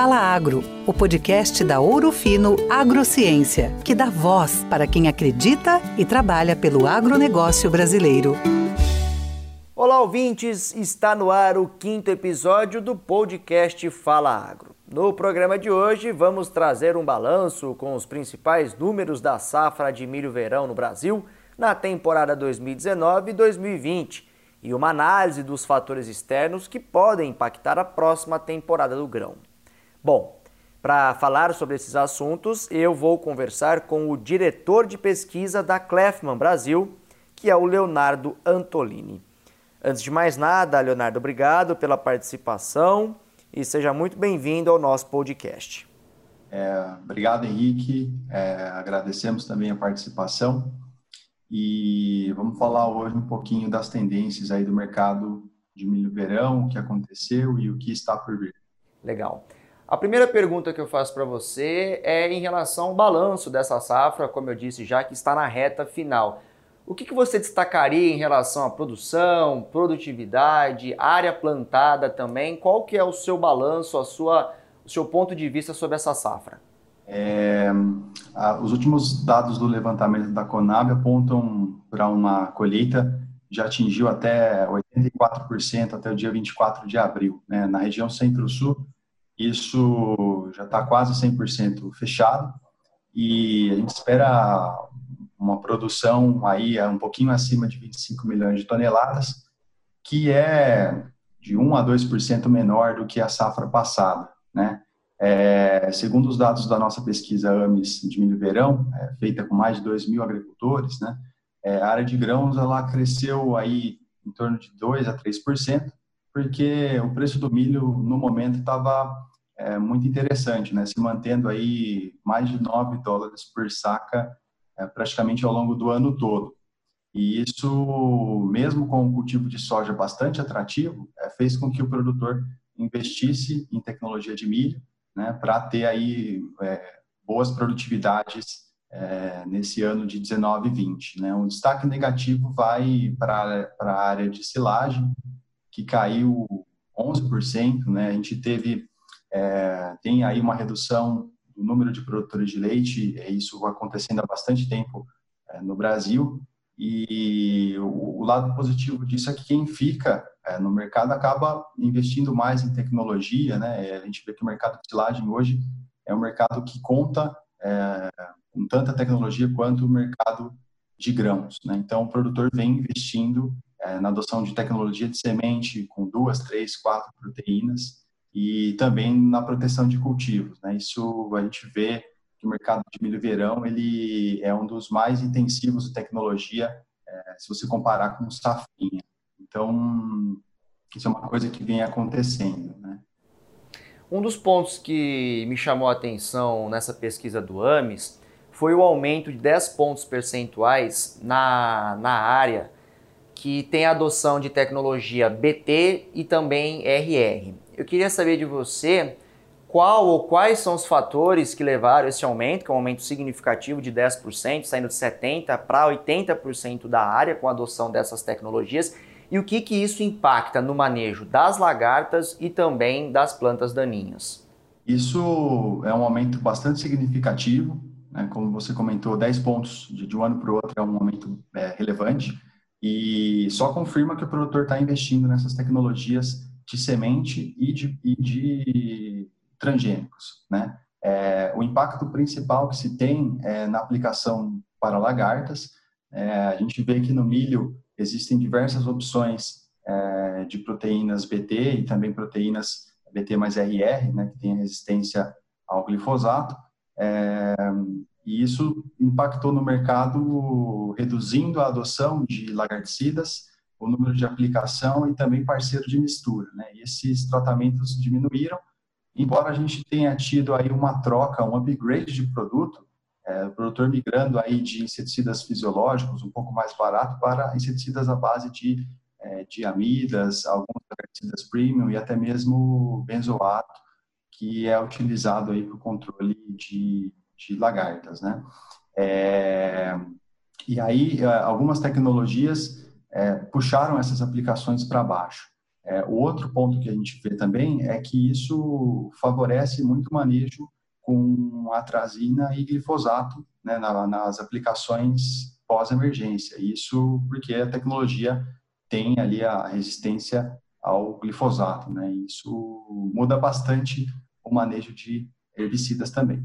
Fala Agro, o podcast da Ouro Fino Agrociência, que dá voz para quem acredita e trabalha pelo agronegócio brasileiro. Olá, ouvintes! Está no ar o quinto episódio do podcast Fala Agro. No programa de hoje, vamos trazer um balanço com os principais números da safra de milho verão no Brasil na temporada 2019-2020 e uma análise dos fatores externos que podem impactar a próxima temporada do grão. Bom, para falar sobre esses assuntos, eu vou conversar com o diretor de pesquisa da Clefman Brasil, que é o Leonardo Antolini. Antes de mais nada, Leonardo, obrigado pela participação e seja muito bem-vindo ao nosso podcast. É, obrigado, Henrique. É, agradecemos também a participação e vamos falar hoje um pouquinho das tendências aí do mercado de milho verão, o que aconteceu e o que está por vir. Legal. A primeira pergunta que eu faço para você é em relação ao balanço dessa safra, como eu disse já que está na reta final. O que, que você destacaria em relação à produção, produtividade, área plantada também? Qual que é o seu balanço, a sua, o seu ponto de vista sobre essa safra? É, a, os últimos dados do levantamento da Conab apontam para uma colheita já atingiu até 84% até o dia 24 de abril. Né? Na região centro-sul, isso já está quase 100% fechado e a gente espera uma produção aí um pouquinho acima de 25 milhões de toneladas, que é de 1 a 2% menor do que a safra passada, né? É, segundo os dados da nossa pesquisa AMES de milho verão, é, feita com mais de 2 mil agricultores, né, é, a área de grãos ela cresceu aí em torno de 2 a 3%, porque o preço do milho no momento estava é, muito interessante, né, se mantendo aí mais de 9 dólares por saca é, praticamente ao longo do ano todo. E isso, mesmo com o cultivo de soja bastante atrativo, é, fez com que o produtor investisse em tecnologia de milho né, para ter aí é, boas produtividades é, nesse ano de 19 e 20. Né. Um destaque negativo vai para a área de silagem, que caiu 11%. Né. A gente teve, é, tem aí uma redução do número de produtores de leite, é isso acontecendo há bastante tempo é, no Brasil, e o, o, lado positivo disso é que quem fica é, no mercado acaba investindo mais em tecnologia, né? A gente vê que o mercado de silagem hoje é um mercado que conta é, com tanta tecnologia quanto o mercado de grãos, né? Então, o produtor vem investindo é, na adoção de tecnologia de semente com duas, três, quatro proteínas e também na proteção de cultivos, né? Isso a gente vê que o mercado de milho verão ele é um dos mais intensivos de tecnologia é, se você comparar com o safrinha. Então, isso é uma coisa que vem acontecendo, né? Um dos pontos que me chamou a atenção nessa pesquisa do AMES foi o aumento de 10 pontos percentuais na, na área que tem a adoção de tecnologia BT e também RR. Eu queria saber de você qual ou quais são os fatores que levaram esse aumento, que é um aumento significativo de 10%, saindo de 70% para 80% da área com a adoção dessas tecnologias, e o que, que isso impacta no manejo das lagartas e também das plantas daninhas? Isso é um aumento bastante significativo, né? como você comentou, 10 pontos de, um ano para o outro é um aumento é, relevante, e só confirma que o produtor está investindo nessas tecnologias de semente e de, e de transgênicos, né? É, o impacto principal que se tem é na aplicação para lagartas. É, a gente vê que no milho existem diversas opções é, de proteínas BT e também proteínas BT mais RR, né, que tem resistência ao glifosato. É, e isso impactou no mercado, reduzindo a adoção de lagarticidas, o número de aplicação e também parceiro de mistura. Né? E esses tratamentos diminuíram embora a gente tenha tido aí uma troca, um upgrade de produto, é, o produtor migrando aí de inseticidas fisiológicos, um pouco mais barato, para inseticidas à base de, é, de amidas, alguns inseticidas premium e até mesmo benzoato, que é utilizado aí para o controle de, de lagartas, né? É, e aí, é, algumas tecnologias é, puxaram essas aplicações para baixo. É, o outro ponto que a gente vê também é que isso favorece muito o manejo com atrazina e glifosato né, na, nas aplicações pós-emergência. Isso porque a tecnologia tem ali a resistência ao glifosato. Né? Isso muda bastante o manejo de herbicidas também.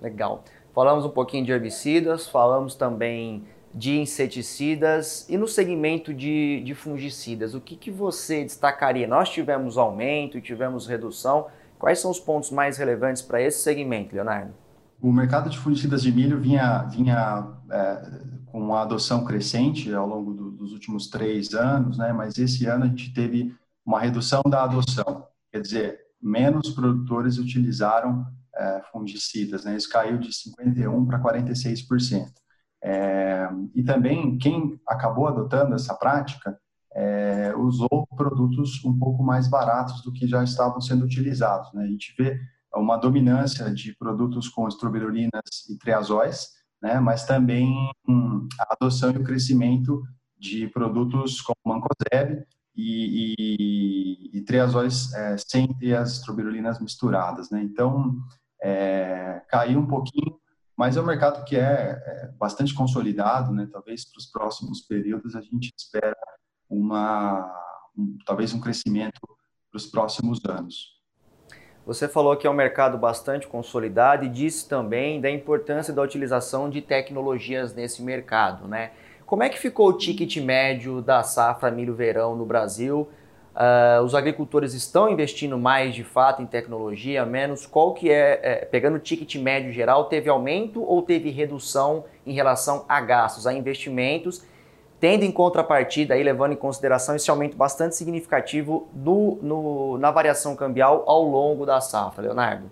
Legal. Falamos um pouquinho de herbicidas, falamos também de inseticidas e no segmento de, de fungicidas, o que, que você destacaria? Nós tivemos aumento tivemos redução. Quais são os pontos mais relevantes para esse segmento, Leonardo? O mercado de fungicidas de milho vinha, vinha é, com uma adoção crescente ao longo do, dos últimos três anos, né? mas esse ano a gente teve uma redução da adoção, quer dizer, menos produtores utilizaram é, fungicidas, né? isso caiu de 51% para 46%. É, e também quem acabou adotando essa prática é, usou produtos um pouco mais baratos do que já estavam sendo utilizados. Né? A gente vê uma dominância de produtos com estrobirulinas e triazóis, né? mas também hum, a adoção e o crescimento de produtos como mancozeb e, e, e triazóis é, sem ter as estrobirulinas misturadas. Né? Então, é, caiu um pouquinho mas é um mercado que é, é bastante consolidado, né? Talvez para os próximos períodos a gente espera uma, um, talvez um crescimento para os próximos anos. Você falou que é um mercado bastante consolidado e disse também da importância da utilização de tecnologias nesse mercado, né? Como é que ficou o ticket médio da safra milho-verão no Brasil? Uh, os agricultores estão investindo mais de fato em tecnologia, menos? Qual que é, é, pegando o ticket médio geral, teve aumento ou teve redução em relação a gastos, a investimentos, tendo em contrapartida aí, levando em consideração esse aumento bastante significativo no, no, na variação cambial ao longo da safra, Leonardo?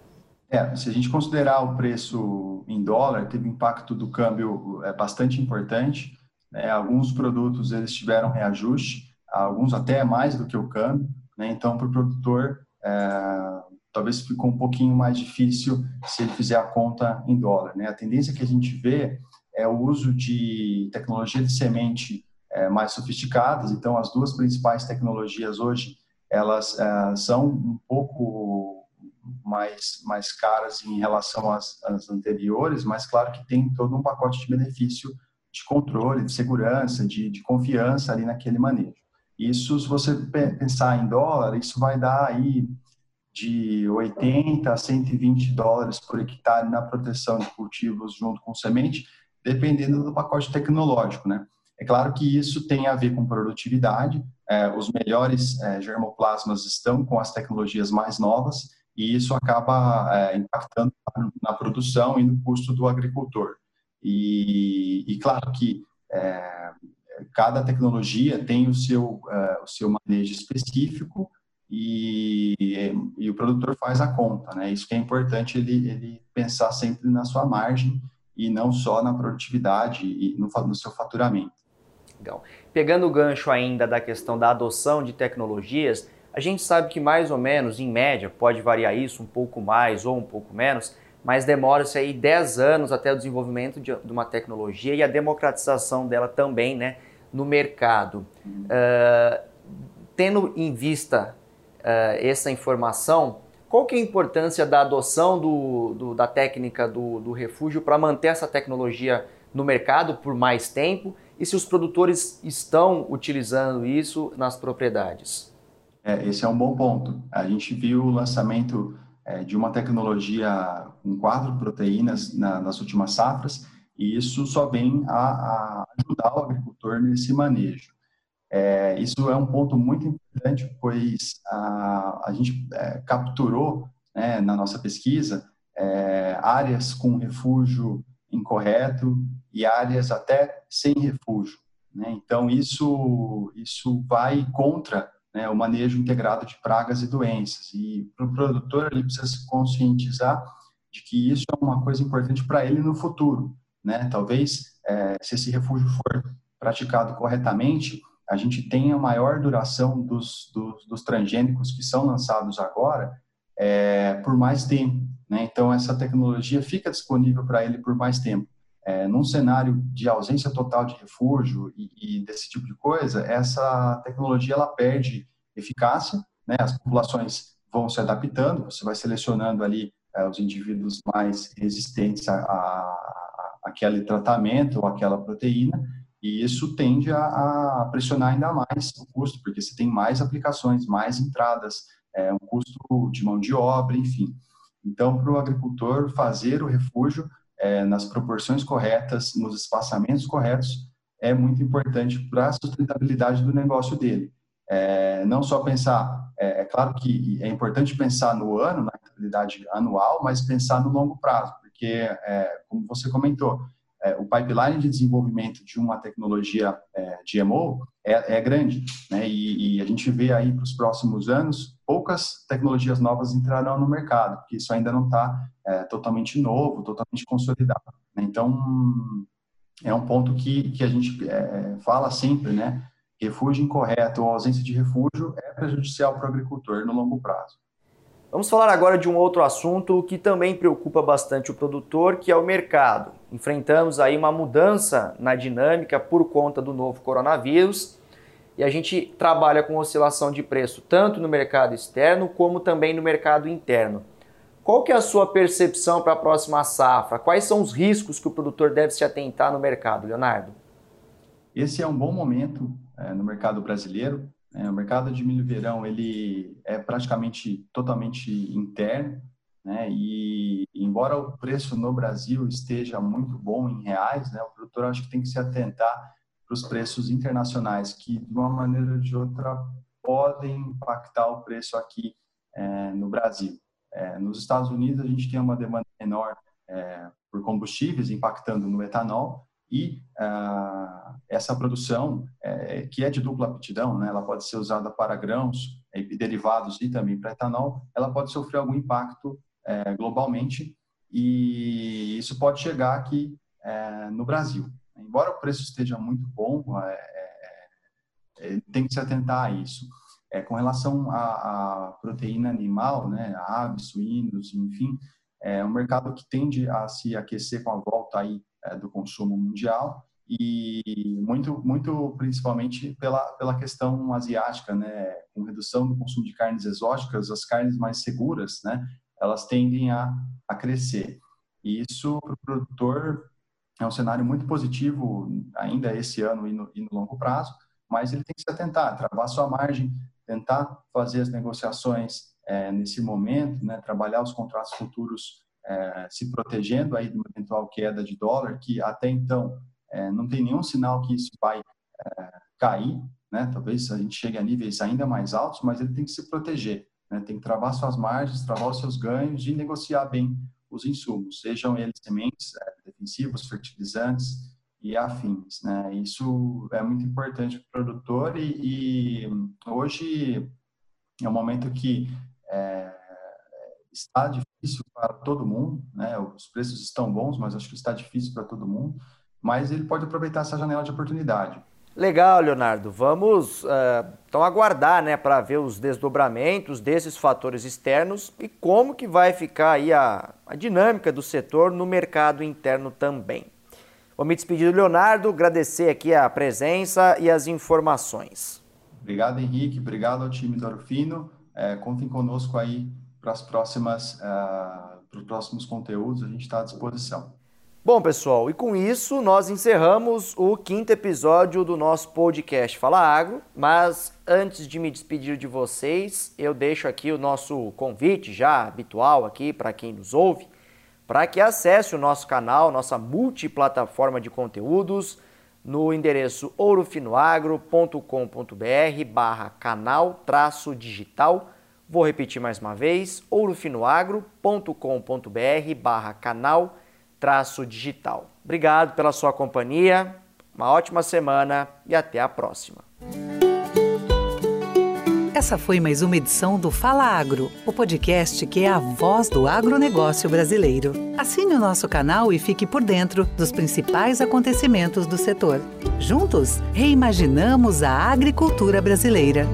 É, se a gente considerar o preço em dólar, teve impacto do câmbio é, bastante importante. Né? Alguns produtos eles tiveram reajuste, alguns até mais do que o câmbio, né? Então, para o produtor, é, talvez ficou um pouquinho mais difícil se ele fizer a conta em dólar, né? A tendência que a gente vê é o uso de tecnologia de semente é, mais sofisticadas. Então, as duas principais tecnologias hoje, elas é, são um pouco mais, mais caras em relação às, às anteriores, mas claro que tem todo um pacote de benefício de controle, de segurança, de, de confiança ali naquele manejo. Isso, se você pensar em dólar, isso vai dar aí de 80 a 120 dólares por hectare na proteção de cultivos junto com semente, dependendo do pacote tecnológico, né? É claro que isso tem a ver com produtividade, é, os melhores é, germoplasmas estão com as tecnologias mais novas e isso acaba é, impactando na produção e no custo do agricultor. E, e claro que cada tecnologia tem o seu, uh, o seu manejo específico e, e, o produtor faz a conta, né? Isso que é importante ele, ele pensar sempre na sua margem e não só na produtividade e no, no seu faturamento. Legal. Pegando o gancho ainda da questão da adoção de tecnologias, a gente sabe que mais ou menos, em média, pode variar isso um pouco mais ou um pouco menos, mas demora-se aí 10 anos até o desenvolvimento de, uma tecnologia e a democratização dela também, né, no mercado. Uh, tendo em vista uh, essa informação, qual que é a importância da adoção do, do da técnica do, do refúgio para manter essa tecnologia no mercado por mais tempo e se os produtores estão utilizando isso nas propriedades? É, esse é um bom ponto. A gente viu o lançamento é, de uma tecnologia com quatro proteínas na, nas últimas safras, e isso só vem a, a ajudar o agricultor nesse manejo. É, isso é um ponto muito importante, pois a, a gente é, capturou né, na nossa pesquisa é, áreas com refúgio incorreto e áreas até sem refúgio. Né? Então, isso, isso vai contra né, o manejo integrado de pragas e doenças. E para o produtor, ele precisa se conscientizar de que isso é uma coisa importante para ele no futuro. Né? Talvez, é, se esse refúgio for praticado corretamente, a gente tenha maior duração dos, dos, dos transgênicos que são lançados agora é, por mais tempo. Né? Então, essa tecnologia fica disponível para ele por mais tempo é, num cenário de ausência total de refúgio e, e, desse tipo de coisa, essa tecnologia ela perde eficácia, né? As populações vão se adaptando, você vai selecionando ali é, os indivíduos mais resistentes a, a, a, aquele tratamento ou aquela proteína, e isso tende a, a, pressionar ainda mais o custo, porque você tem mais aplicações, mais entradas, é, um custo de mão de obra, enfim. Então, para o agricultor fazer o refúgio é, nas proporções corretas, nos espaçamentos corretos, é muito importante para a sustentabilidade do negócio dele. É, não só pensar, é, é, claro que é importante pensar no ano, na rentabilidade anual, mas pensar no longo prazo, porque, é, como você comentou, o pipeline de desenvolvimento de uma tecnologia é, GMO é, é grande, né? E, e, a gente vê aí para os próximos anos poucas tecnologias novas entrarão no mercado, porque isso ainda não está é, totalmente novo, totalmente consolidado. Né? Então, é um ponto que, que a gente é, fala sempre, né? refúgio incorreto ou ausência de refúgio é prejudicial para o agricultor no longo prazo. Vamos falar agora de um outro assunto que também preocupa bastante o produtor, que é o mercado. Enfrentamos aí uma mudança na dinâmica por conta do novo coronavírus e a gente trabalha com oscilação de preço tanto no mercado externo como também no mercado interno. Qual que é a sua percepção para a próxima safra? Quais são os riscos que o produtor deve se atentar no mercado, Leonardo? Esse é um bom momento é, no mercado brasileiro. É, o mercado de milho verão ele é praticamente totalmente interno, né? E embora o preço no Brasil esteja muito bom em reais, né? O produtor acho que tem que se atentar para os preços internacionais que de uma maneira ou de outra podem impactar o preço aqui é, no Brasil. É, nos Estados Unidos a gente tem uma demanda menor é, por combustíveis impactando no etanol, e ah, essa produção, é, que é de dupla aptidão, né, ela pode ser usada para grãos e derivados e também para etanol, ela pode sofrer algum impacto é, globalmente e isso pode chegar aqui é, no Brasil. Embora o preço esteja muito bom, é, é, é, tem que se atentar a isso. com relação à, à, proteína animal, né, aves, suínos, enfim, é um mercado que tende a se aquecer com a volta aí é, do consumo mundial e muito, muito principalmente pela, pela questão asiática, né, com redução do consumo de carnes exóticas, as carnes mais seguras, né, elas tendem a, a crescer. E isso para o produtor é um cenário muito positivo ainda esse ano e no, e no longo prazo, mas ele tem que se atentar, travar sua margem, tentar fazer as negociações é, nesse momento, né, trabalhar os contratos futuros é, se protegendo aí de uma eventual queda de dólar, que até então é, não tem nenhum sinal que isso vai é, cair, né? Talvez a gente chegue a níveis ainda mais altos, mas ele tem que se proteger, né? Tem que travar suas margens, travar os seus ganhos e negociar bem os insumos, sejam eles sementes, é, defensivos, fertilizantes e afins, né? Isso é muito importante para o produtor e, e, hoje é um momento que é, está difícil para todo mundo, né? Os preços estão bons, mas acho que está difícil para todo mundo. Mas ele pode aproveitar essa janela de oportunidade. Legal, Leonardo. Vamos uh, então aguardar, né, para ver os desdobramentos desses fatores externos e como que vai ficar aí a, a dinâmica do setor no mercado interno também. Vou me despedir do Leonardo, agradecer aqui a presença e as informações. Obrigado, Henrique. Obrigado ao time do Orofino. É, contem conosco aí para as próximas, uh, para os próximos conteúdos, a gente está à disposição. Bom, pessoal, e com isso nós encerramos o quinto episódio do nosso podcast Fala Agro. Mas antes de me despedir de vocês, eu deixo aqui o nosso convite já habitual aqui para quem nos ouve, para que acesse o nosso canal, nossa multiplataforma de conteúdos, no endereço ourofinoagro.com.br barra canal traço digital Vou repetir mais uma vez, ourofinoagro.com.br barra canal traço digital. Obrigado pela sua companhia, uma ótima semana e até a próxima. Essa foi mais uma edição do Fala Agro, o podcast que é a voz do agronegócio brasileiro. Assine o nosso canal e fique por dentro dos principais acontecimentos do setor. Juntos, reimaginamos a agricultura brasileira.